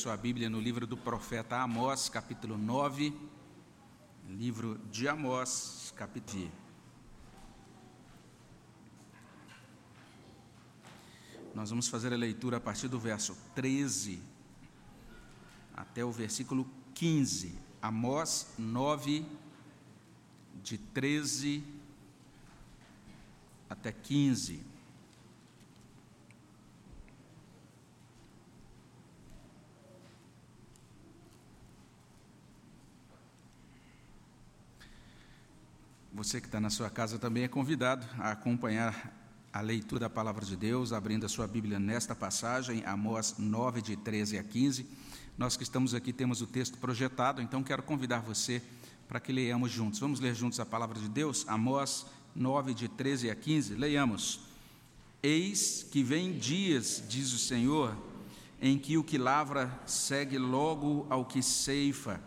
sua Bíblia no livro do profeta Amós, capítulo 9, livro de Amós, capítulo. Nós vamos fazer a leitura a partir do verso 13 até o versículo 15. Amós 9, de 13 até 15. Você que está na sua casa também é convidado a acompanhar a leitura da palavra de Deus, abrindo a sua Bíblia nesta passagem, Amós 9, de 13 a 15. Nós que estamos aqui temos o texto projetado, então quero convidar você para que leiamos juntos. Vamos ler juntos a palavra de Deus? Amós 9, de 13 a 15. Leiamos. Eis que vem dias, diz o Senhor, em que o que lavra segue logo ao que ceifa,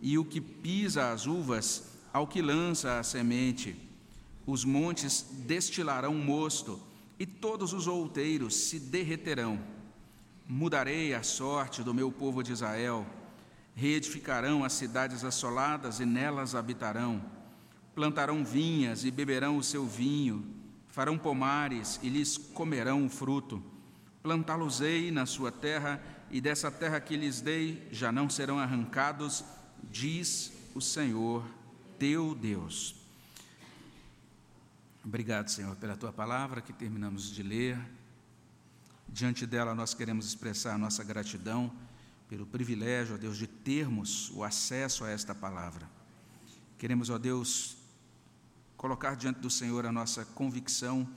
e o que pisa as uvas ao que lança a semente. Os montes destilarão mosto, e todos os outeiros se derreterão. Mudarei a sorte do meu povo de Israel. Reedificarão as cidades assoladas e nelas habitarão. Plantarão vinhas e beberão o seu vinho. Farão pomares e lhes comerão o fruto. Plantá-los-ei na sua terra, e dessa terra que lhes dei já não serão arrancados, diz o Senhor teu Deus. Obrigado, Senhor, pela tua palavra que terminamos de ler. Diante dela, nós queremos expressar a nossa gratidão pelo privilégio, ó Deus, de termos o acesso a esta palavra. Queremos, ó Deus, colocar diante do Senhor a nossa convicção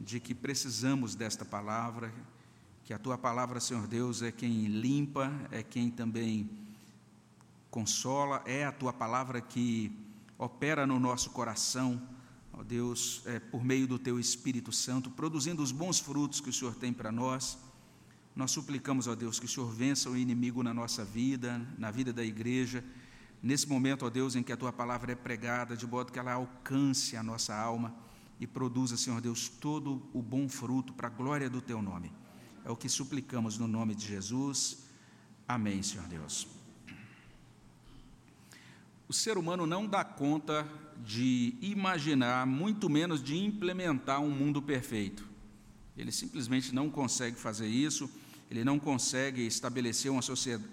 de que precisamos desta palavra, que a tua palavra, Senhor Deus, é quem limpa, é quem também consola, é a tua palavra que opera no nosso coração, ó Deus, é, por meio do Teu Espírito Santo, produzindo os bons frutos que o Senhor tem para nós. Nós suplicamos, ó Deus, que o Senhor vença o inimigo na nossa vida, na vida da igreja, nesse momento, ó Deus, em que a Tua palavra é pregada, de modo que ela alcance a nossa alma e produza, Senhor Deus, todo o bom fruto para a glória do Teu nome. É o que suplicamos no nome de Jesus. Amém, Senhor Deus. O ser humano não dá conta de imaginar, muito menos de implementar um mundo perfeito. Ele simplesmente não consegue fazer isso, ele não consegue estabelecer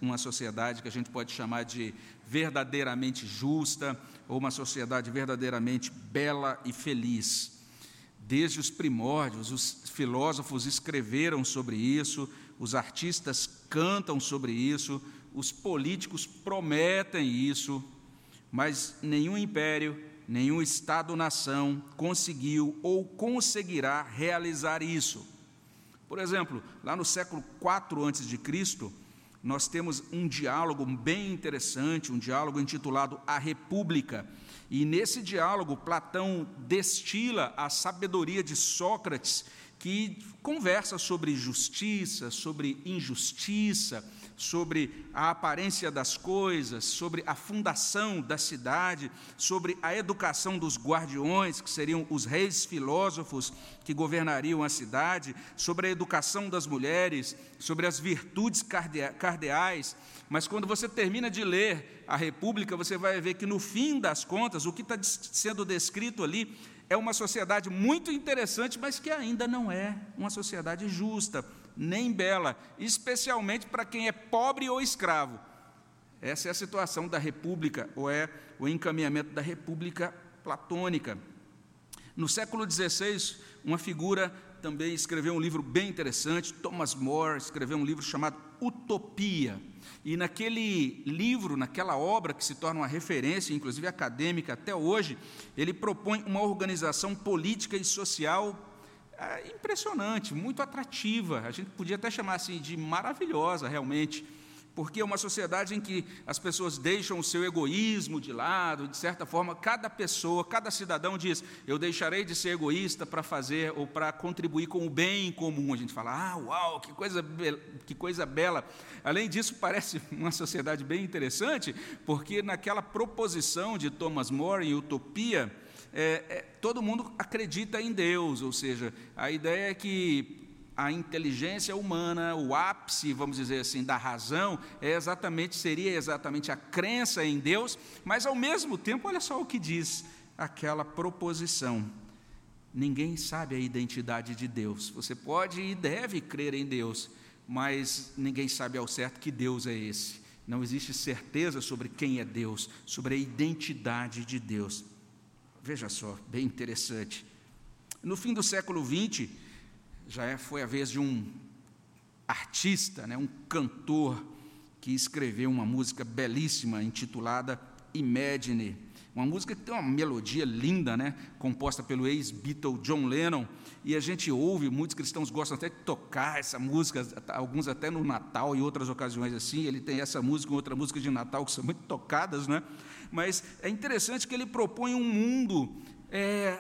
uma sociedade que a gente pode chamar de verdadeiramente justa, ou uma sociedade verdadeiramente bela e feliz. Desde os primórdios, os filósofos escreveram sobre isso, os artistas cantam sobre isso, os políticos prometem isso, mas nenhum império, nenhum Estado-nação conseguiu ou conseguirá realizar isso. Por exemplo, lá no século IV a.C., nós temos um diálogo bem interessante, um diálogo intitulado A República. E nesse diálogo, Platão destila a sabedoria de Sócrates, que conversa sobre justiça, sobre injustiça, sobre a aparência das coisas, sobre a fundação da cidade, sobre a educação dos guardiões, que seriam os reis filósofos que governariam a cidade, sobre a educação das mulheres, sobre as virtudes cardeais. Mas quando você termina de ler a República, você vai ver que no fim das contas, o que está sendo descrito ali é uma sociedade muito interessante, mas que ainda não é uma sociedade justa nem bela, especialmente para quem é pobre ou escravo. Essa é a situação da república, ou é o encaminhamento da república platônica. No século XVI, uma figura também escreveu um livro bem interessante, Thomas More escreveu um livro chamado Utopia. E naquele livro, naquela obra que se torna uma referência, inclusive acadêmica até hoje, ele propõe uma organização política e social impressionante, muito atrativa. A gente podia até chamar assim de maravilhosa, realmente, porque é uma sociedade em que as pessoas deixam o seu egoísmo de lado, de certa forma, cada pessoa, cada cidadão diz: Eu deixarei de ser egoísta para fazer ou para contribuir com o bem comum. A gente fala: Ah, uau, que coisa, que coisa bela. Além disso, parece uma sociedade bem interessante, porque naquela proposição de Thomas More em Utopia, é, é, todo mundo acredita em Deus, ou seja, a ideia é que a inteligência humana, o ápice, vamos dizer assim, da razão, é exatamente seria exatamente a crença em Deus, mas ao mesmo tempo, olha só o que diz aquela proposição. Ninguém sabe a identidade de Deus. Você pode e deve crer em Deus, mas ninguém sabe ao certo que Deus é esse. Não existe certeza sobre quem é Deus, sobre a identidade de Deus. Veja só, bem interessante. No fim do século XX, já é, foi a vez de um artista, né, um cantor, que escreveu uma música belíssima intitulada Imagine. Uma música que tem uma melodia linda, né, composta pelo ex-Beatle John Lennon, e a gente ouve, muitos cristãos gostam até de tocar essa música, alguns até no Natal e outras ocasiões assim. Ele tem essa música e outra música de Natal que são muito tocadas, né? Mas é interessante que ele propõe um mundo é,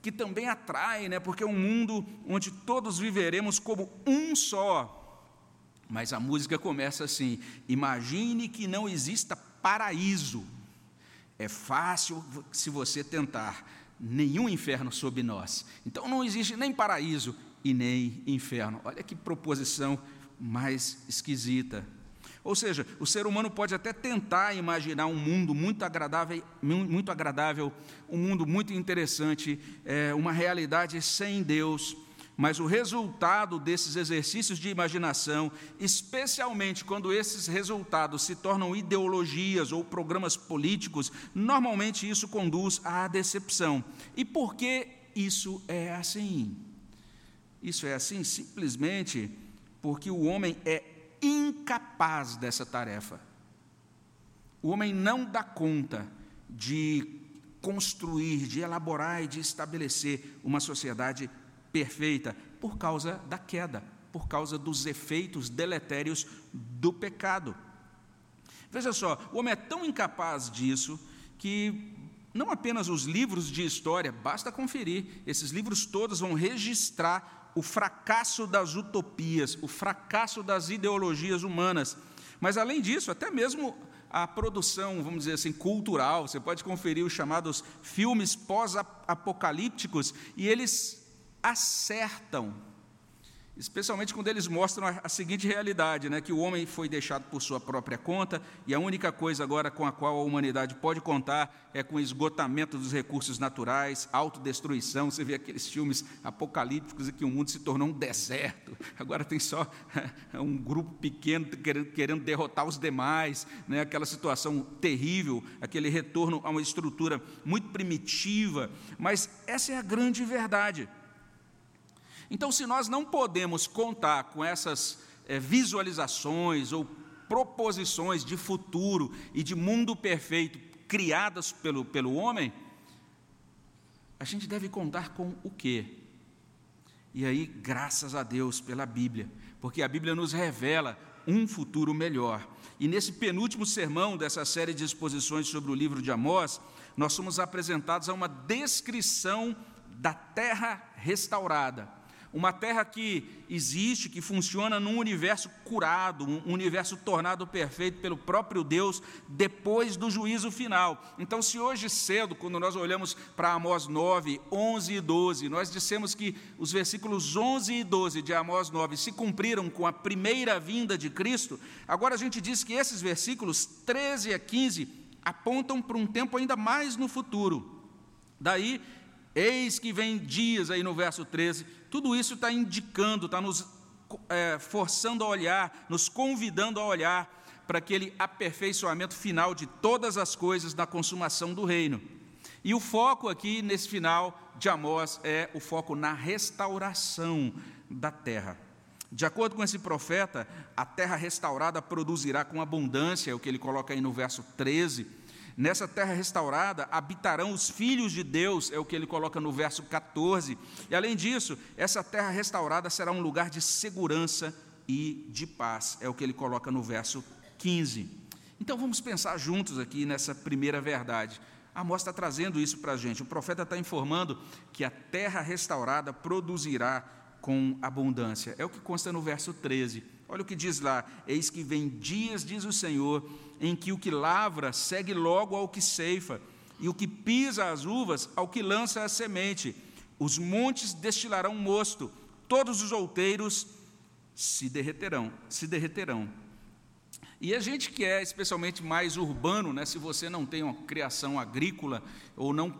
que também atrai, né? porque é um mundo onde todos viveremos como um só. Mas a música começa assim: imagine que não exista paraíso. É fácil se você tentar, nenhum inferno sob nós. Então não existe nem paraíso e nem inferno. Olha que proposição mais esquisita. Ou seja, o ser humano pode até tentar imaginar um mundo muito agradável, muito agradável um mundo muito interessante, é, uma realidade sem Deus, mas o resultado desses exercícios de imaginação, especialmente quando esses resultados se tornam ideologias ou programas políticos, normalmente isso conduz à decepção. E por que isso é assim? Isso é assim simplesmente porque o homem é incapaz dessa tarefa. O homem não dá conta de construir, de elaborar e de estabelecer uma sociedade perfeita por causa da queda, por causa dos efeitos deletérios do pecado. Veja só, o homem é tão incapaz disso que não apenas os livros de história, basta conferir, esses livros todos vão registrar o fracasso das utopias, o fracasso das ideologias humanas. Mas, além disso, até mesmo a produção, vamos dizer assim, cultural, você pode conferir os chamados filmes pós-apocalípticos, e eles acertam especialmente quando eles mostram a, a, seguinte realidade, né, que o homem foi deixado por sua própria conta e a única coisa agora com a qual a humanidade pode contar é com o esgotamento dos recursos naturais, autodestruição. Você vê aqueles filmes apocalípticos em que o mundo se tornou um deserto. Agora tem só um grupo pequeno querendo, querendo derrotar os demais, né, aquela situação terrível, aquele retorno a uma estrutura muito primitiva. Mas essa é a grande verdade. Então, se nós não podemos contar com essas é, visualizações ou proposições de futuro e de mundo perfeito criadas pelo, pelo homem, a gente deve contar com o quê? E aí, graças a Deus pela Bíblia, porque a Bíblia nos revela um futuro melhor. E nesse penúltimo sermão dessa série de exposições sobre o livro de Amós, nós somos apresentados a uma descrição da terra restaurada uma terra que existe, que funciona num universo curado, um universo tornado perfeito pelo próprio Deus depois do juízo final. Então, se hoje cedo, quando nós olhamos para Amós 9, 11 e 12, nós dissemos que os versículos 11 e 12 de Amós 9 se cumpriram com a primeira vinda de Cristo, agora a gente diz que esses versículos 13 a 15 apontam para um tempo ainda mais no futuro. Daí, eis que vem dias, aí no verso 13, tudo isso está indicando, está nos é, forçando a olhar, nos convidando a olhar para aquele aperfeiçoamento final de todas as coisas da consumação do reino. E o foco aqui, nesse final de Amós, é o foco na restauração da terra. De acordo com esse profeta, a terra restaurada produzirá com abundância, é o que ele coloca aí no verso 13 Nessa terra restaurada habitarão os filhos de Deus, é o que ele coloca no verso 14. E além disso, essa terra restaurada será um lugar de segurança e de paz, é o que ele coloca no verso 15. Então vamos pensar juntos aqui nessa primeira verdade. Amós está trazendo isso para a gente. O profeta está informando que a terra restaurada produzirá com abundância. É o que consta no verso 13. Olha o que diz lá: Eis que vem dias, diz o Senhor, em que o que lavra segue logo ao que ceifa, e o que pisa as uvas ao que lança a semente. Os montes destilarão mosto, todos os outeiros se derreterão, se derreterão. E a gente que é especialmente mais urbano, né, se você não tem uma criação agrícola ou não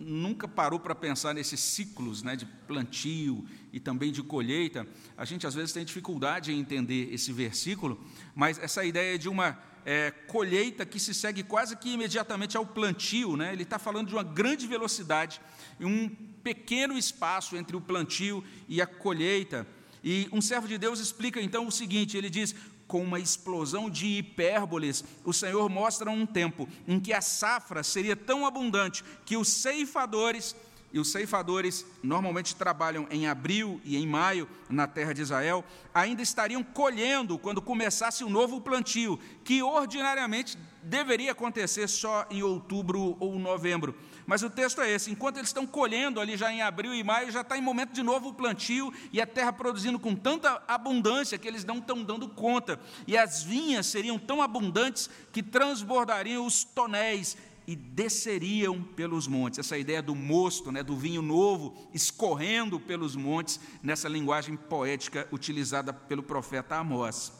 nunca parou para pensar nesses ciclos né, de plantio e também de colheita, a gente às vezes tem dificuldade em entender esse versículo, mas essa ideia de uma é, colheita que se segue quase que imediatamente ao plantio, né, ele está falando de uma grande velocidade um pequeno espaço entre o plantio e a colheita. E um servo de Deus explica então o seguinte: ele diz, com uma explosão de hipérboles, o Senhor mostra um tempo em que a safra seria tão abundante que os ceifadores, e os ceifadores normalmente trabalham em abril e em maio na terra de Israel, ainda estariam colhendo quando começasse o novo plantio, que ordinariamente deveria acontecer só em outubro ou novembro. Mas o texto é esse: enquanto eles estão colhendo ali já em abril e maio, já está em momento de novo plantio e a terra produzindo com tanta abundância que eles não estão dando conta. E as vinhas seriam tão abundantes que transbordariam os tonéis e desceriam pelos montes. Essa ideia do mosto, né, do vinho novo, escorrendo pelos montes, nessa linguagem poética utilizada pelo profeta Amós.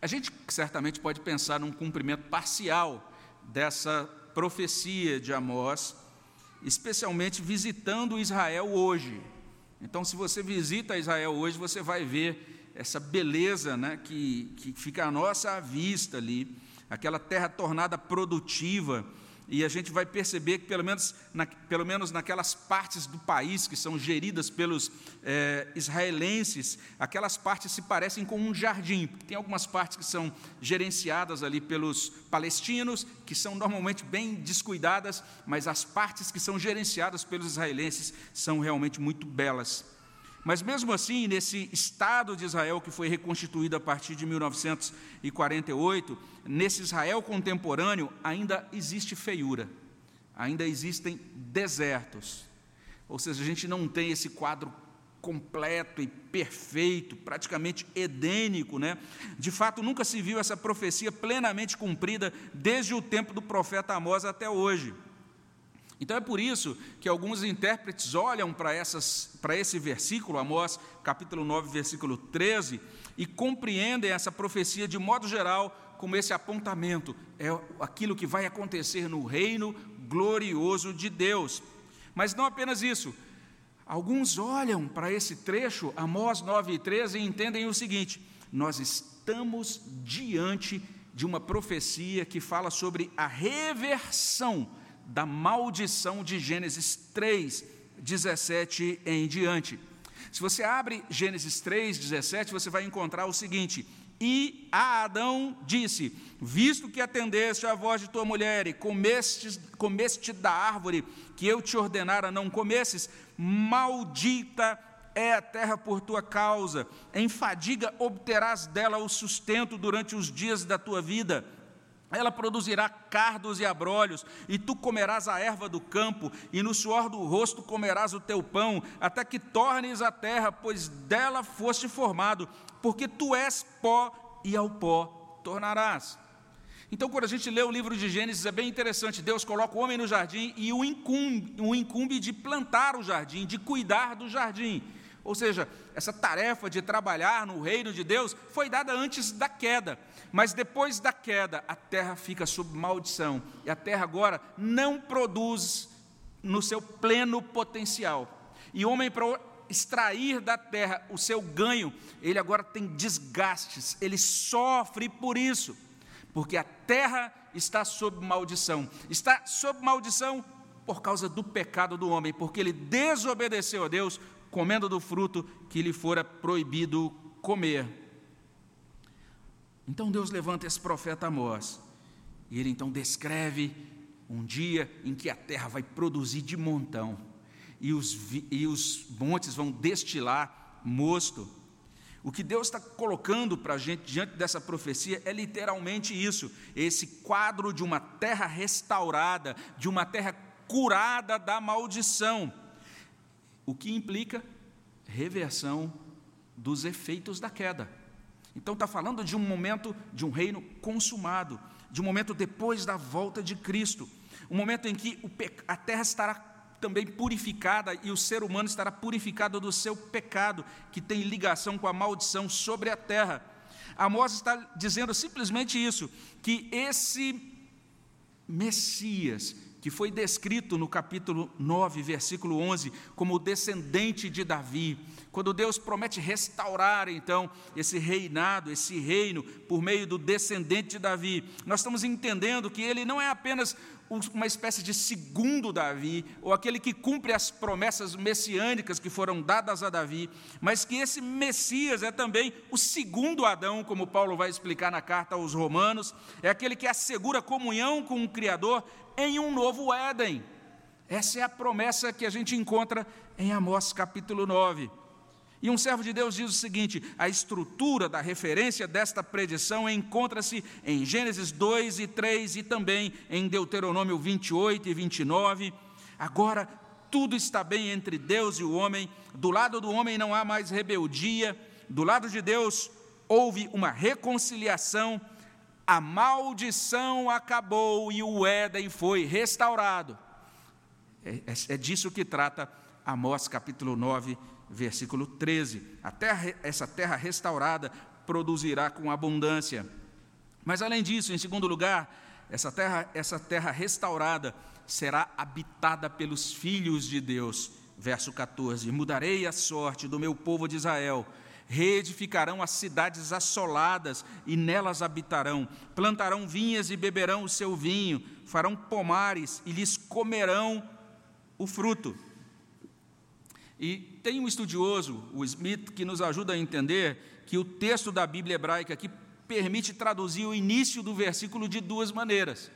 A gente certamente pode pensar num cumprimento parcial dessa profecia de Amós, especialmente visitando Israel hoje. Então, se você visita Israel hoje, você vai ver essa beleza né, que, que fica à nossa vista ali, aquela terra tornada produtiva, e a gente vai perceber que, pelo menos, na, pelo menos naquelas partes do país que são geridas pelos é, israelenses, aquelas partes se parecem com um jardim. Tem algumas partes que são gerenciadas ali pelos palestinos, que são normalmente bem descuidadas, mas as partes que são gerenciadas pelos israelenses são realmente muito belas. Mas mesmo assim, nesse Estado de Israel que foi reconstituído a partir de 1948, nesse Israel contemporâneo ainda existe feiura, ainda existem desertos. Ou seja, a gente não tem esse quadro completo e perfeito, praticamente edênico, né? De fato, nunca se viu essa profecia plenamente cumprida desde o tempo do profeta Amós até hoje. Então é por isso que alguns intérpretes olham para, essas, para esse versículo, Amós capítulo 9, versículo 13, e compreendem essa profecia de modo geral como esse apontamento, é aquilo que vai acontecer no reino glorioso de Deus. Mas não apenas isso, alguns olham para esse trecho, Amós 9 e 13, e entendem o seguinte: nós estamos diante de uma profecia que fala sobre a reversão da maldição de Gênesis 3, 17 em diante. Se você abre Gênesis 3, 17, você vai encontrar o seguinte: E a Adão disse: Visto que atendeste à voz de tua mulher e comeste, comeste da árvore que eu te ordenara não comesses, maldita é a terra por tua causa, em fadiga obterás dela o sustento durante os dias da tua vida ela produzirá cardos e abrolhos, e tu comerás a erva do campo, e no suor do rosto comerás o teu pão, até que tornes a terra, pois dela foste formado, porque tu és pó, e ao pó tornarás. Então, quando a gente lê o livro de Gênesis, é bem interessante. Deus coloca o homem no jardim e o incumbe, o incumbe de plantar o jardim, de cuidar do jardim. Ou seja, essa tarefa de trabalhar no reino de Deus foi dada antes da queda. Mas depois da queda, a terra fica sob maldição. E a terra agora não produz no seu pleno potencial. E o homem, para extrair da terra o seu ganho, ele agora tem desgastes, ele sofre por isso. Porque a terra está sob maldição. Está sob maldição por causa do pecado do homem, porque ele desobedeceu a Deus, comendo do fruto que lhe fora proibido comer. Então Deus levanta esse profeta Amós, e ele então descreve um dia em que a terra vai produzir de montão, e os, e os montes vão destilar mosto. O que Deus está colocando para a gente diante dessa profecia é literalmente isso: esse quadro de uma terra restaurada, de uma terra curada da maldição, o que implica reversão dos efeitos da queda. Então está falando de um momento de um reino consumado, de um momento depois da volta de Cristo, um momento em que a terra estará também purificada e o ser humano estará purificado do seu pecado, que tem ligação com a maldição sobre a terra. Amós está dizendo simplesmente isso, que esse Messias, que foi descrito no capítulo 9, versículo 11, como descendente de Davi. Quando Deus promete restaurar, então, esse reinado, esse reino, por meio do descendente de Davi, nós estamos entendendo que ele não é apenas uma espécie de segundo Davi, ou aquele que cumpre as promessas messiânicas que foram dadas a Davi, mas que esse Messias é também o segundo Adão, como Paulo vai explicar na carta aos Romanos, é aquele que assegura comunhão com o Criador em um novo Éden. Essa é a promessa que a gente encontra em Amós capítulo 9. E um servo de Deus diz o seguinte: a estrutura da referência desta predição encontra-se em Gênesis 2 e 3 e também em Deuteronômio 28 e 29. Agora, tudo está bem entre Deus e o homem, do lado do homem não há mais rebeldia, do lado de Deus houve uma reconciliação, a maldição acabou e o Éden foi restaurado. É, é, é disso que trata Amós capítulo 9, versículo 13. A terra, essa terra restaurada produzirá com abundância. Mas além disso, em segundo lugar, essa terra, essa terra restaurada será habitada pelos filhos de Deus. Verso 14: Mudarei a sorte do meu povo de Israel, reedificarão as cidades assoladas e nelas habitarão, plantarão vinhas e beberão o seu vinho, farão pomares e lhes comerão o fruto. E tem um estudioso, o Smith, que nos ajuda a entender que o texto da Bíblia hebraica aqui permite traduzir o início do versículo de duas maneiras.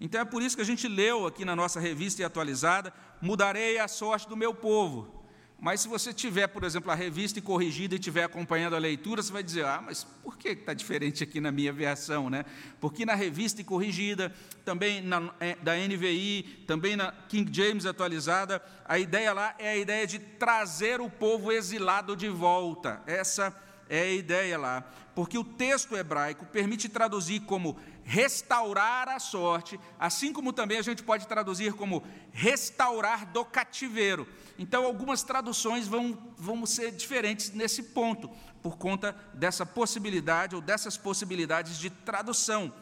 Então é por isso que a gente leu aqui na nossa revista e atualizada: mudarei a sorte do meu povo. Mas se você tiver, por exemplo, a revista e corrigida e estiver acompanhando a leitura, você vai dizer, ah, mas por que está diferente aqui na minha versão? Né? Porque na revista e corrigida, também na, é, da NVI, também na King James atualizada, a ideia lá é a ideia de trazer o povo exilado de volta. Essa é a ideia lá. Porque o texto hebraico permite traduzir como restaurar a sorte, assim como também a gente pode traduzir como restaurar do cativeiro. Então, algumas traduções vão, vão ser diferentes nesse ponto, por conta dessa possibilidade ou dessas possibilidades de tradução.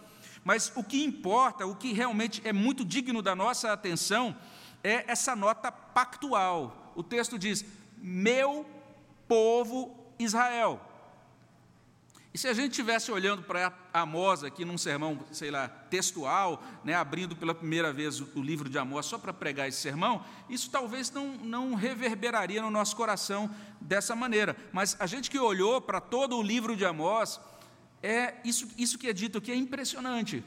Mas o que importa, o que realmente é muito digno da nossa atenção, é essa nota pactual. O texto diz: Meu povo Israel. E se a gente estivesse olhando para Amós aqui num sermão, sei lá, textual, né, abrindo pela primeira vez o, livro de Amós só para pregar esse sermão, isso talvez não, não reverberaria no nosso coração dessa maneira. Mas a gente que olhou para todo o livro de Amós, é isso, isso que é dito aqui é impressionante.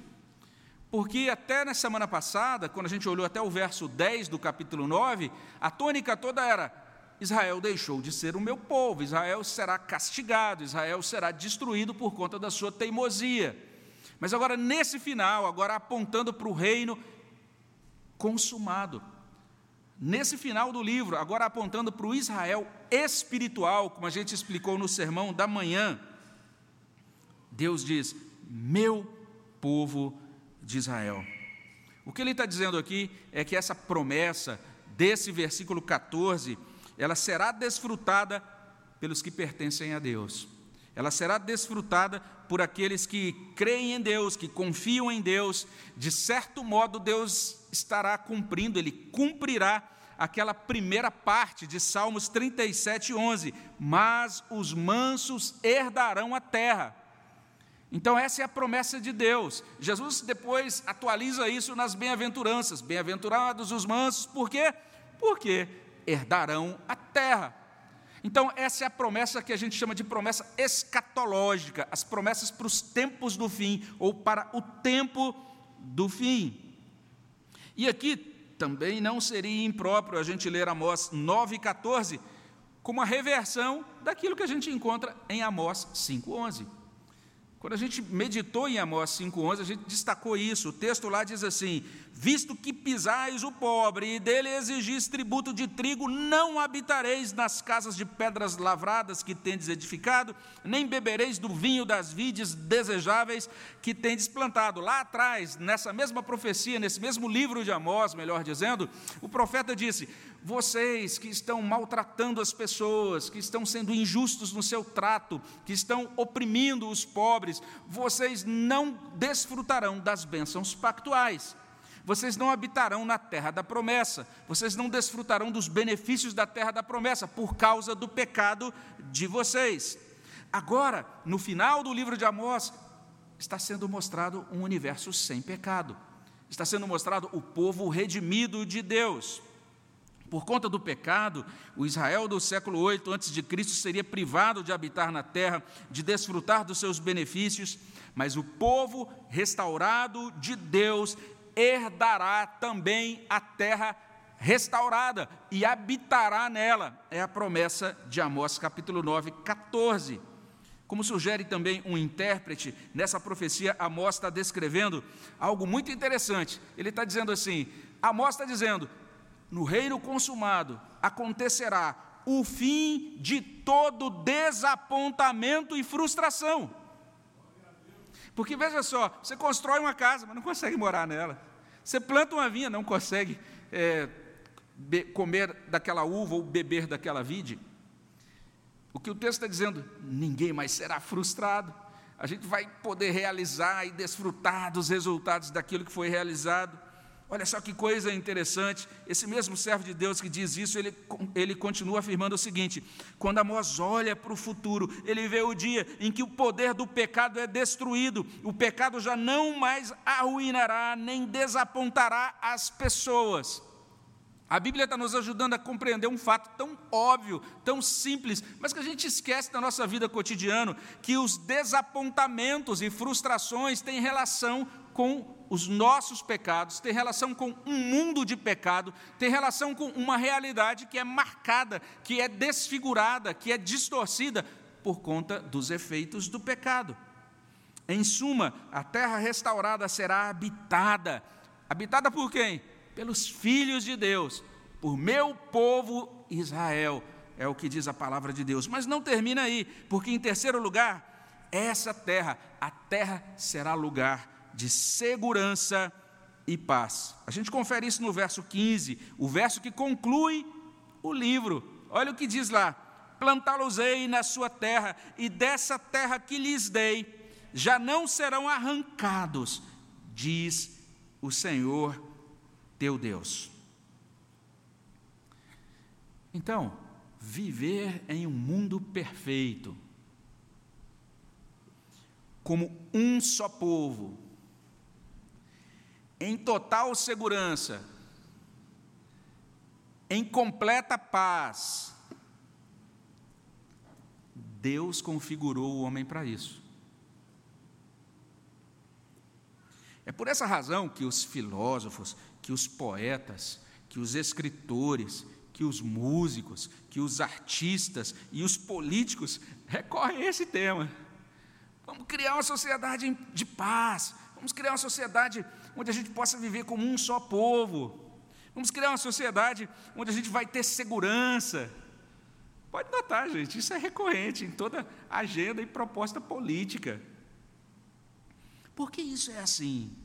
Porque até na semana passada, quando a gente olhou até o verso 10 do capítulo 9, a tônica toda era Israel deixou de ser o meu povo, Israel será castigado, Israel será destruído por conta da sua teimosia. Mas agora, nesse final, agora apontando para o reino consumado. Nesse final do livro, agora apontando para o Israel espiritual, como a gente explicou no sermão da manhã, Deus diz: Meu povo de Israel. O que ele está dizendo aqui é que essa promessa desse versículo 14 ela será desfrutada pelos que pertencem a Deus. Ela será desfrutada por aqueles que creem em Deus, que confiam em Deus. De certo modo, Deus estará cumprindo, Ele cumprirá aquela primeira parte de Salmos 37, 11. Mas os mansos herdarão a terra. Então, essa é a promessa de Deus. Jesus depois atualiza isso nas bem-aventuranças. Bem-aventurados os mansos, por quê? Porque herdarão a terra. Então, essa é a promessa que a gente chama de promessa escatológica, as promessas para os tempos do fim, ou para o tempo do fim. E aqui também não seria impróprio a gente ler Amós 9,14 como a reversão daquilo que a gente encontra em Amós 5,11. Quando a gente meditou em Amós 5,11, a gente destacou isso. O texto lá diz assim: Visto que pisais o pobre e dele exigis tributo de trigo, não habitareis nas casas de pedras lavradas que tendes edificado, nem bebereis do vinho das vides desejáveis que tendes plantado. Lá atrás, nessa mesma profecia, nesse mesmo livro de Amós, melhor dizendo, o profeta disse: Vocês que estão maltratando as pessoas, que estão sendo injustos no seu trato, que estão oprimindo os pobres, vocês não desfrutarão das bênçãos pactuais. Vocês não habitarão na terra da promessa, vocês não desfrutarão dos benefícios da terra da promessa por causa do pecado de vocês. Agora, no final do livro de Amós, está sendo mostrado um universo sem pecado. Está sendo mostrado o povo redimido de Deus. Por conta do pecado, o Israel do século 8 antes de Cristo seria privado de habitar na terra, de desfrutar dos seus benefícios, mas o povo restaurado de Deus herdará também a terra restaurada e habitará nela. É a promessa de Amós, capítulo 9, 14. Como sugere também um intérprete, nessa profecia Amós está descrevendo algo muito interessante. Ele está dizendo assim: Amós está dizendo, no reino consumado acontecerá o fim de todo desapontamento e frustração. Porque veja só, você constrói uma casa, mas não consegue morar nela. Você planta uma vinha, não consegue é, comer daquela uva ou beber daquela vide. O que o texto está dizendo, ninguém mais será frustrado. A gente vai poder realizar e desfrutar dos resultados daquilo que foi realizado. Olha só que coisa interessante, esse mesmo servo de Deus que diz isso, ele, ele continua afirmando o seguinte: quando Amós olha para o futuro, ele vê o dia em que o poder do pecado é destruído, o pecado já não mais arruinará nem desapontará as pessoas. A Bíblia está nos ajudando a compreender um fato tão óbvio, tão simples, mas que a gente esquece na nossa vida cotidiana, que os desapontamentos e frustrações têm relação com os nossos pecados, tem relação com um mundo de pecado, tem relação com uma realidade que é marcada, que é desfigurada, que é distorcida por conta dos efeitos do pecado. Em suma, a terra restaurada será habitada. Habitada por quem? Pelos filhos de Deus, por meu povo Israel. É o que diz a palavra de Deus. Mas não termina aí, porque em terceiro lugar, essa terra, a terra será lugar de segurança e paz. A gente confere isso no verso 15, o verso que conclui o livro. Olha o que diz lá: Plantá-los-ei na sua terra, e dessa terra que lhes dei, já não serão arrancados, diz o Senhor teu Deus. Então, viver em um mundo perfeito, como um só povo, em total segurança, em completa paz. Deus configurou o homem para isso. É por essa razão que os filósofos, que os poetas, que os escritores, que os músicos, que os artistas e os políticos recorrem a esse tema. Vamos criar uma sociedade de paz, vamos criar uma sociedade onde a gente possa viver como um só povo. Vamos criar uma sociedade onde a gente vai ter segurança. Pode notar, gente, isso é recorrente em toda agenda e proposta política. Por que isso é assim?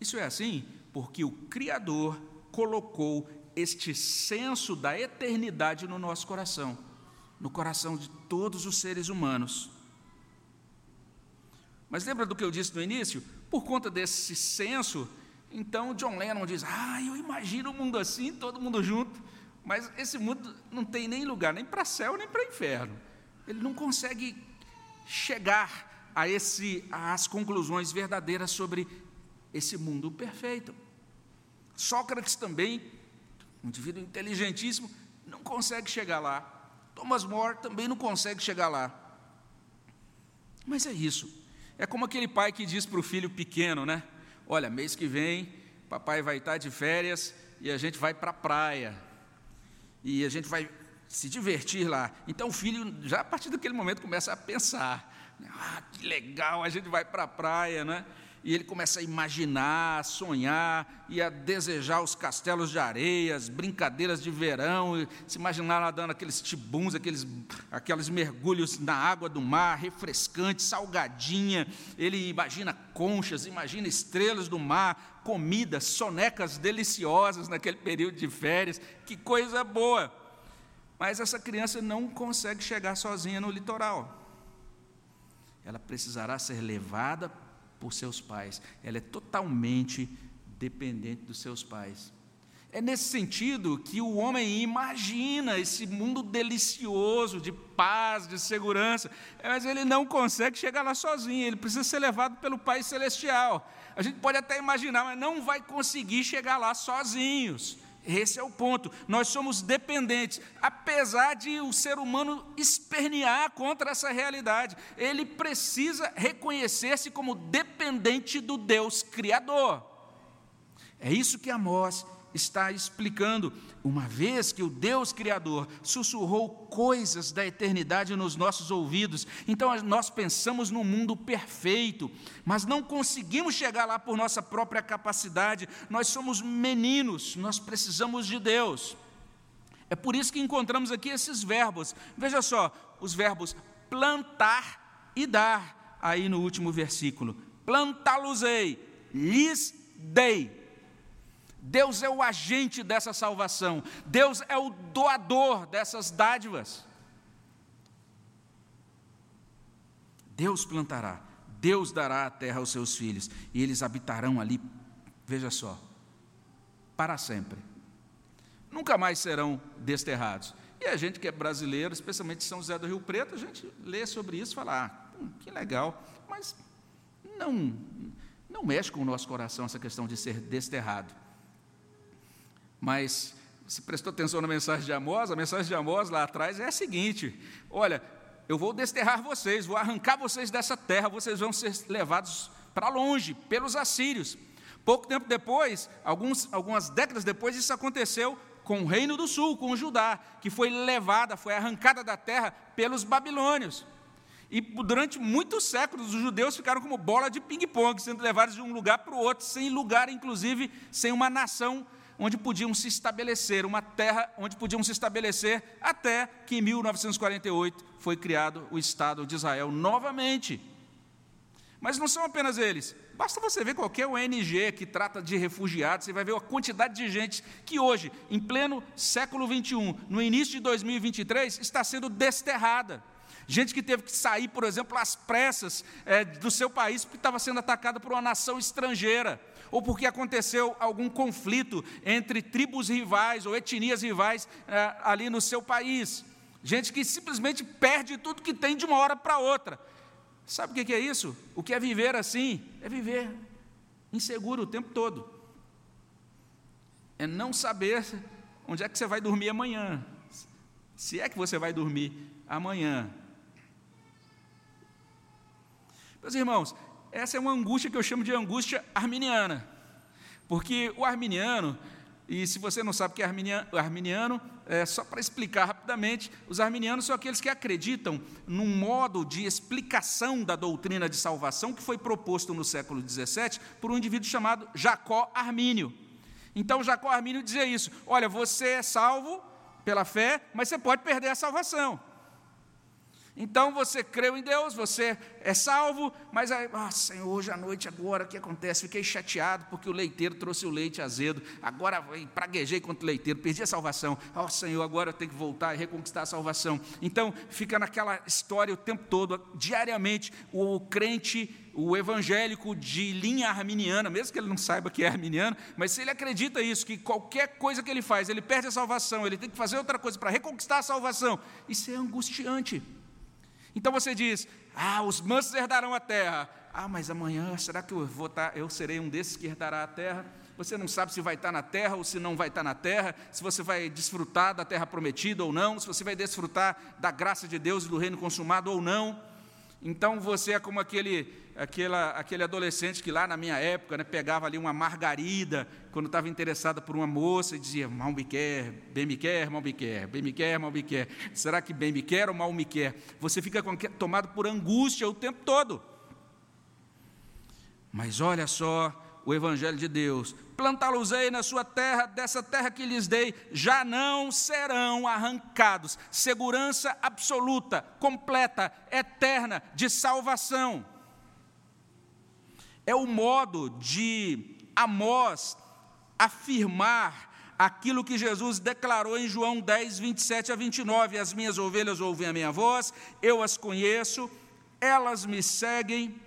Isso é assim porque o Criador colocou este senso da eternidade no nosso coração, no coração de todos os seres humanos. Mas lembra do que eu disse no início? Por conta desse senso, então John Lennon diz: Ah, eu imagino o mundo assim, todo mundo junto, mas esse mundo não tem nem lugar, nem para céu, nem para inferno. Ele não consegue chegar a esse, às conclusões verdadeiras sobre esse mundo perfeito. Sócrates também, um indivíduo inteligentíssimo, não consegue chegar lá. Thomas More também não consegue chegar lá. Mas é isso. É como aquele pai que diz para o filho pequeno, né? Olha, mês que vem, papai vai estar de férias e a gente vai para a praia. E a gente vai se divertir lá. Então o filho, já a partir daquele momento, começa a pensar: ah, que legal, a gente vai para a praia, né? E ele começa a imaginar, a sonhar e a desejar os castelos de areia, as brincadeiras de verão, se imaginar lá dando aqueles tibuns, aqueles, aqueles mergulhos na água do mar, refrescante, salgadinha. Ele imagina conchas, imagina estrelas do mar, comida, sonecas deliciosas naquele período de férias. Que coisa boa! Mas essa criança não consegue chegar sozinha no litoral. Ela precisará ser levada por seus pais. Ela é totalmente dependente dos seus pais. É nesse sentido que o homem imagina esse mundo delicioso de paz, de segurança, mas ele não consegue chegar lá sozinho, ele precisa ser levado pelo Pai Celestial. A gente pode até imaginar, mas não vai conseguir chegar lá sozinhos. Esse é o ponto. Nós somos dependentes, apesar de o ser humano espernear contra essa realidade. Ele precisa reconhecer-se como dependente do Deus Criador. É isso que Amós está explicando, uma vez que o Deus Criador sussurrou coisas da eternidade nos nossos ouvidos, então nós pensamos no mundo perfeito, mas não conseguimos chegar lá por nossa própria capacidade, nós somos meninos, nós precisamos de Deus. É por isso que encontramos aqui esses verbos, veja só, os verbos plantar e dar, aí no último versículo: plantá-los-ei, lhes dei Deus é o agente dessa salvação, Deus é o doador dessas dádivas. Deus plantará, Deus dará a terra aos seus filhos, e eles habitarão ali, veja só, para sempre. Nunca mais serão desterrados. E a gente que é brasileiro, especialmente São José do Rio Preto, a gente lê sobre isso e fala: ah, hum, que legal, mas não, não mexe com o nosso coração essa questão de ser desterrado. Mas se prestou atenção na mensagem de Amós, a mensagem de Amós lá atrás é a seguinte: olha, eu vou desterrar vocês, vou arrancar vocês dessa terra, vocês vão ser levados para longe pelos assírios. Pouco tempo depois, alguns, algumas décadas depois, isso aconteceu com o reino do sul, com o Judá, que foi levada, foi arrancada da terra pelos babilônios. E durante muitos séculos os judeus ficaram como bola de ping-pong, sendo levados de um lugar para o outro, sem lugar, inclusive, sem uma nação onde podiam se estabelecer, uma terra onde podiam se estabelecer, até que em 1948 foi criado o Estado de Israel novamente. Mas não são apenas eles. Basta você ver qualquer ONG que trata de refugiados, você vai ver a quantidade de gente que hoje, em pleno século XXI, no início de 2023, está sendo desterrada. Gente que teve que sair, por exemplo, às pressas é, do seu país porque estava sendo atacada por uma nação estrangeira ou porque aconteceu algum conflito entre tribos rivais ou etnias rivais é, ali no seu país. Gente que simplesmente perde tudo que tem de uma hora para outra. Sabe o que é isso? O que é viver assim? É viver inseguro o tempo todo. É não saber onde é que você vai dormir amanhã. Se é que você vai dormir amanhã. Meus irmãos, essa é uma angústia que eu chamo de angústia arminiana. Porque o arminiano, e se você não sabe o que é arminiano, arminiano é, só para explicar rapidamente, os arminianos são aqueles que acreditam num modo de explicação da doutrina de salvação que foi proposto no século XVII por um indivíduo chamado Jacó Armínio. Então, Jacó Armínio dizia isso: olha, você é salvo pela fé, mas você pode perder a salvação. Então você creu em Deus, você é salvo, mas aí, ah, Senhor, hoje à noite, agora o que acontece? Fiquei chateado porque o leiteiro trouxe o leite azedo, agora praguejei contra o leiteiro, perdi a salvação. Ó oh, Senhor, agora eu tenho que voltar e reconquistar a salvação. Então fica naquela história o tempo todo, diariamente, o crente, o evangélico de linha arminiana, mesmo que ele não saiba que é arminiano, mas se ele acredita isso, que qualquer coisa que ele faz, ele perde a salvação, ele tem que fazer outra coisa para reconquistar a salvação, isso é angustiante. Então você diz: Ah, os mansos herdarão a terra. Ah, mas amanhã, será que eu vou estar, tá, eu serei um desses que herdará a terra? Você não sabe se vai estar na terra ou se não vai estar na terra, se você vai desfrutar da terra prometida ou não, se você vai desfrutar da graça de Deus e do reino consumado ou não. Então você é como aquele, aquela, aquele adolescente que lá na minha época né, pegava ali uma margarida quando estava interessada por uma moça e dizia mal me quer, bem me quer, mal me quer, bem me quer, mal me quer. Será que bem me quer ou mal me quer? Você fica tomado por angústia o tempo todo. Mas olha só o Evangelho de Deus: plantá-los-ei na sua terra, dessa terra que lhes dei, já não serão arrancados. Segurança absoluta, completa, eterna, de salvação. É o modo de Amós afirmar aquilo que Jesus declarou em João 10, 27 a 29. As minhas ovelhas ouvem a minha voz, eu as conheço, elas me seguem,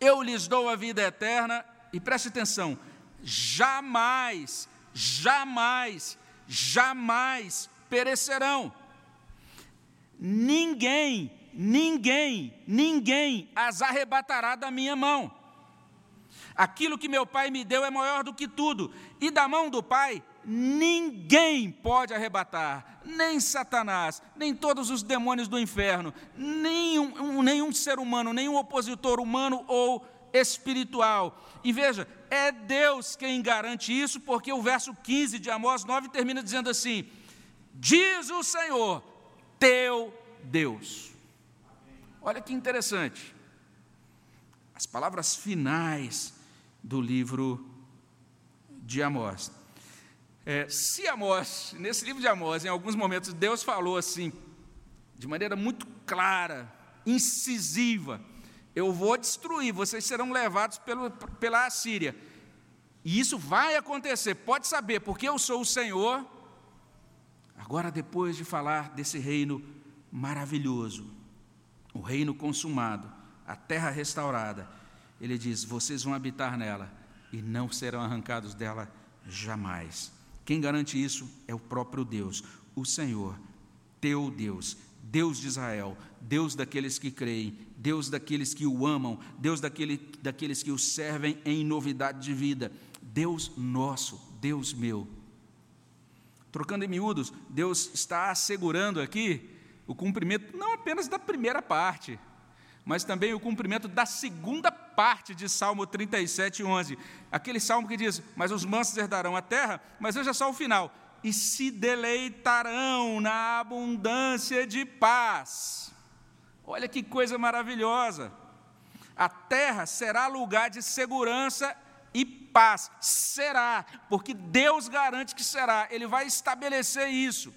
eu lhes dou a vida eterna, e preste atenção, jamais, jamais, jamais perecerão. Ninguém, ninguém, ninguém as arrebatará da minha mão. Aquilo que meu Pai me deu é maior do que tudo, e da mão do Pai ninguém pode arrebatar, nem Satanás, nem todos os demônios do inferno, nenhum, nenhum ser humano, nenhum opositor humano ou espiritual. E veja, é Deus quem garante isso, porque o verso 15 de Amós 9 termina dizendo assim: Diz o Senhor, teu Deus. Olha que interessante. As palavras finais do livro de Amós. É, se Amós, nesse livro de Amós, em alguns momentos, Deus falou assim, de maneira muito clara, incisiva: Eu vou destruir, vocês serão levados pelo, pela Assíria. E isso vai acontecer, pode saber, porque eu sou o Senhor. Agora, depois de falar desse reino maravilhoso, o reino consumado, a terra restaurada, ele diz: Vocês vão habitar nela e não serão arrancados dela jamais. Quem garante isso é o próprio Deus, o Senhor, teu Deus, Deus de Israel, Deus daqueles que creem, Deus daqueles que o amam, Deus daquele, daqueles que o servem em novidade de vida, Deus nosso, Deus meu. Trocando em miúdos, Deus está assegurando aqui o cumprimento não apenas da primeira parte, mas também o cumprimento da segunda parte de Salmo 37, 11. Aquele salmo que diz: Mas os mansos herdarão a terra, mas veja só o final: E se deleitarão na abundância de paz. Olha que coisa maravilhosa. A terra será lugar de segurança e paz. Será, porque Deus garante que será, Ele vai estabelecer isso.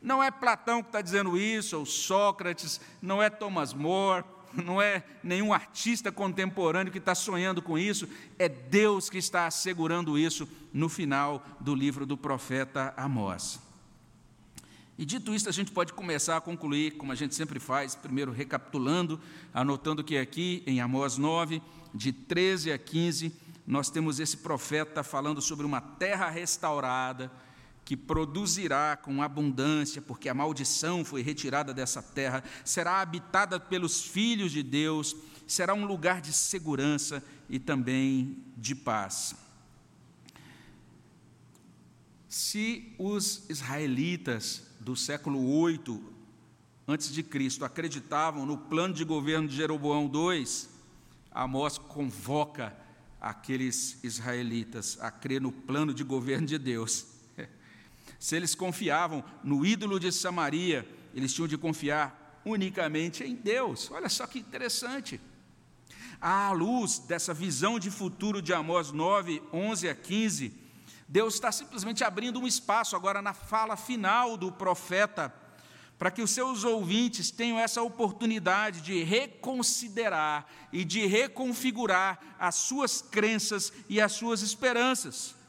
Não é Platão que está dizendo isso, ou Sócrates, não é Thomas More, não é nenhum artista contemporâneo que está sonhando com isso, é Deus que está assegurando isso no final do livro do profeta Amós. E dito isso, a gente pode começar a concluir, como a gente sempre faz, primeiro recapitulando, anotando que aqui em Amós 9, de 13 a 15, nós temos esse profeta falando sobre uma terra restaurada, que produzirá com abundância, porque a maldição foi retirada dessa terra, será habitada pelos filhos de Deus, será um lugar de segurança e também de paz. Se os israelitas do século 8 antes de Cristo acreditavam no plano de governo de Jeroboão II, Amós convoca aqueles israelitas a crer no plano de governo de Deus se eles confiavam no ídolo de Samaria, eles tinham de confiar unicamente em Deus. Olha só que interessante. À luz dessa visão de futuro de Amós 9, 11 a 15, Deus está simplesmente abrindo um espaço agora na fala final do profeta, para que os seus ouvintes tenham essa oportunidade de reconsiderar e de reconfigurar as suas crenças e as suas esperanças.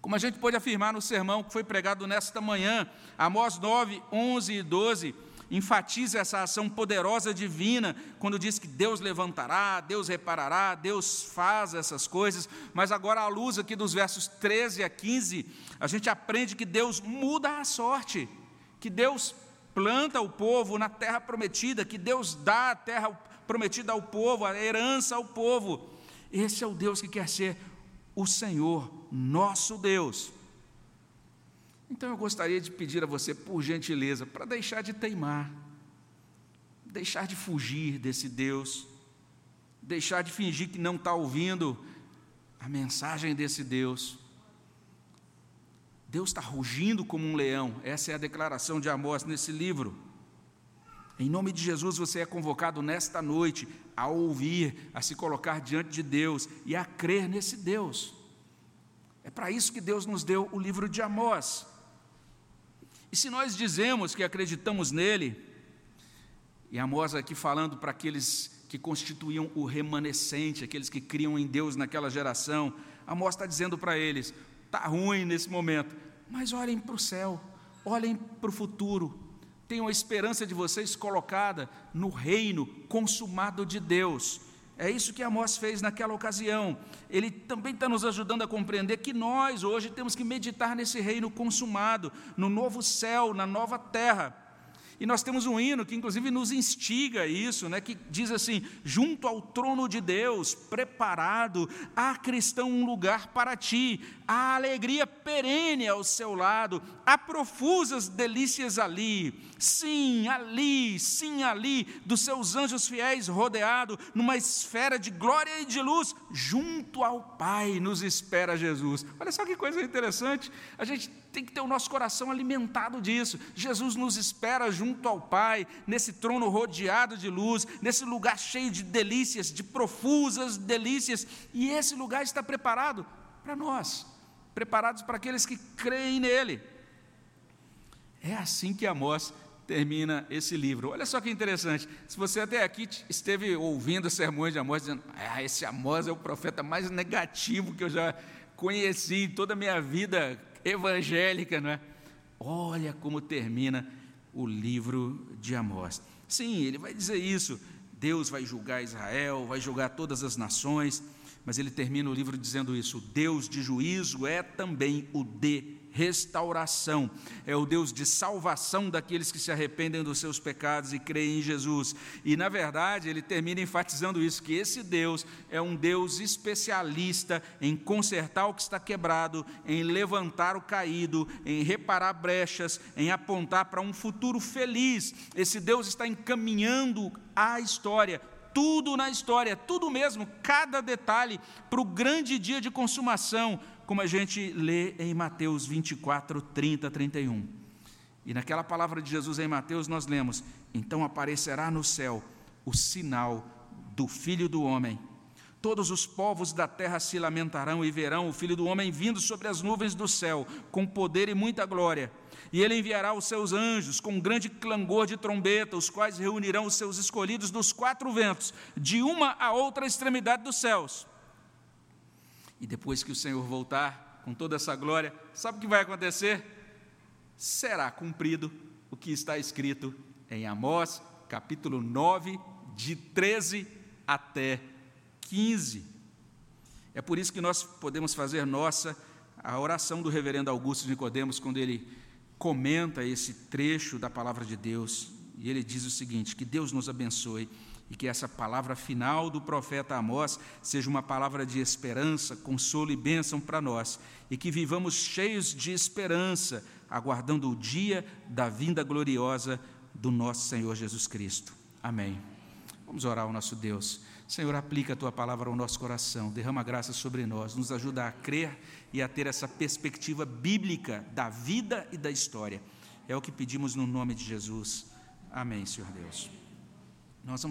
Como a gente pode afirmar no sermão que foi pregado nesta manhã, Amós 9, 11 e 12, enfatiza essa ação poderosa divina, quando diz que Deus levantará, Deus reparará, Deus faz essas coisas, mas agora, à luz aqui dos versos 13 a 15, a gente aprende que Deus muda a sorte, que Deus planta o povo na terra prometida, que Deus dá a terra prometida ao povo, a herança ao povo. Esse é o Deus que quer ser o Senhor, nosso Deus. Então eu gostaria de pedir a você, por gentileza, para deixar de teimar, deixar de fugir desse Deus, deixar de fingir que não está ouvindo a mensagem desse Deus. Deus está rugindo como um leão, essa é a declaração de Amós nesse livro. Em nome de Jesus, você é convocado nesta noite a ouvir, a se colocar diante de Deus e a crer nesse Deus. É para isso que Deus nos deu o livro de Amós. E se nós dizemos que acreditamos nele, e Amós aqui falando para aqueles que constituíam o remanescente, aqueles que criam em Deus naquela geração, Amós está dizendo para eles: está ruim nesse momento, mas olhem para o céu, olhem para o futuro, tenham a esperança de vocês colocada no reino consumado de Deus. É isso que Amós fez naquela ocasião. Ele também está nos ajudando a compreender que nós hoje temos que meditar nesse reino consumado, no novo céu, na nova terra. E nós temos um hino que, inclusive, nos instiga isso, né, que diz assim: junto ao trono de Deus, preparado, há cristão um lugar para ti, há alegria perene ao seu lado, há profusas delícias ali, sim, ali, sim, ali, dos seus anjos fiéis rodeado, numa esfera de glória e de luz, junto ao Pai nos espera Jesus. Olha só que coisa interessante, a gente tem que ter o nosso coração alimentado disso. Jesus nos espera junto ao Pai, nesse trono rodeado de luz, nesse lugar cheio de delícias, de profusas delícias, e esse lugar está preparado para nós, preparados para aqueles que creem nele. É assim que Amós termina esse livro. Olha só que interessante. Se você até aqui esteve ouvindo sermões de Amós, dizendo, ah, esse Amós é o profeta mais negativo que eu já conheci em toda a minha vida evangélica, não é? Olha como termina o livro de Amós. Sim, ele vai dizer isso. Deus vai julgar Israel, vai julgar todas as nações, mas ele termina o livro dizendo isso: Deus de juízo é também o de restauração, é o Deus de salvação daqueles que se arrependem dos seus pecados e creem em Jesus. E, na verdade, ele termina enfatizando isso: que esse Deus é um Deus especialista em consertar o que está quebrado, em levantar o caído, em reparar brechas, em apontar para um futuro feliz. Esse Deus está encaminhando a história tudo na história, tudo mesmo, cada detalhe, para o grande dia de consumação, como a gente lê em Mateus 24, 30, 31. E naquela palavra de Jesus em Mateus nós lemos: Então aparecerá no céu o sinal do Filho do Homem. Todos os povos da terra se lamentarão e verão o Filho do Homem vindo sobre as nuvens do céu, com poder e muita glória. E ele enviará os seus anjos com um grande clangor de trombeta, os quais reunirão os seus escolhidos dos quatro ventos, de uma a outra extremidade dos céus. E depois que o Senhor voltar com toda essa glória, sabe o que vai acontecer? Será cumprido o que está escrito em Amós, capítulo 9, de 13 até 15. É por isso que nós podemos fazer nossa a oração do reverendo Augusto Nicodemos quando ele comenta esse trecho da palavra de Deus, e ele diz o seguinte: que Deus nos abençoe e que essa palavra final do profeta Amós seja uma palavra de esperança, consolo e bênção para nós, e que vivamos cheios de esperança, aguardando o dia da vinda gloriosa do nosso Senhor Jesus Cristo. Amém. Vamos orar ao nosso Deus. Senhor, aplica a tua palavra ao nosso coração, derrama graça sobre nós, nos ajuda a crer e a ter essa perspectiva bíblica da vida e da história. É o que pedimos no nome de Jesus. Amém, Senhor Deus. Nós vamos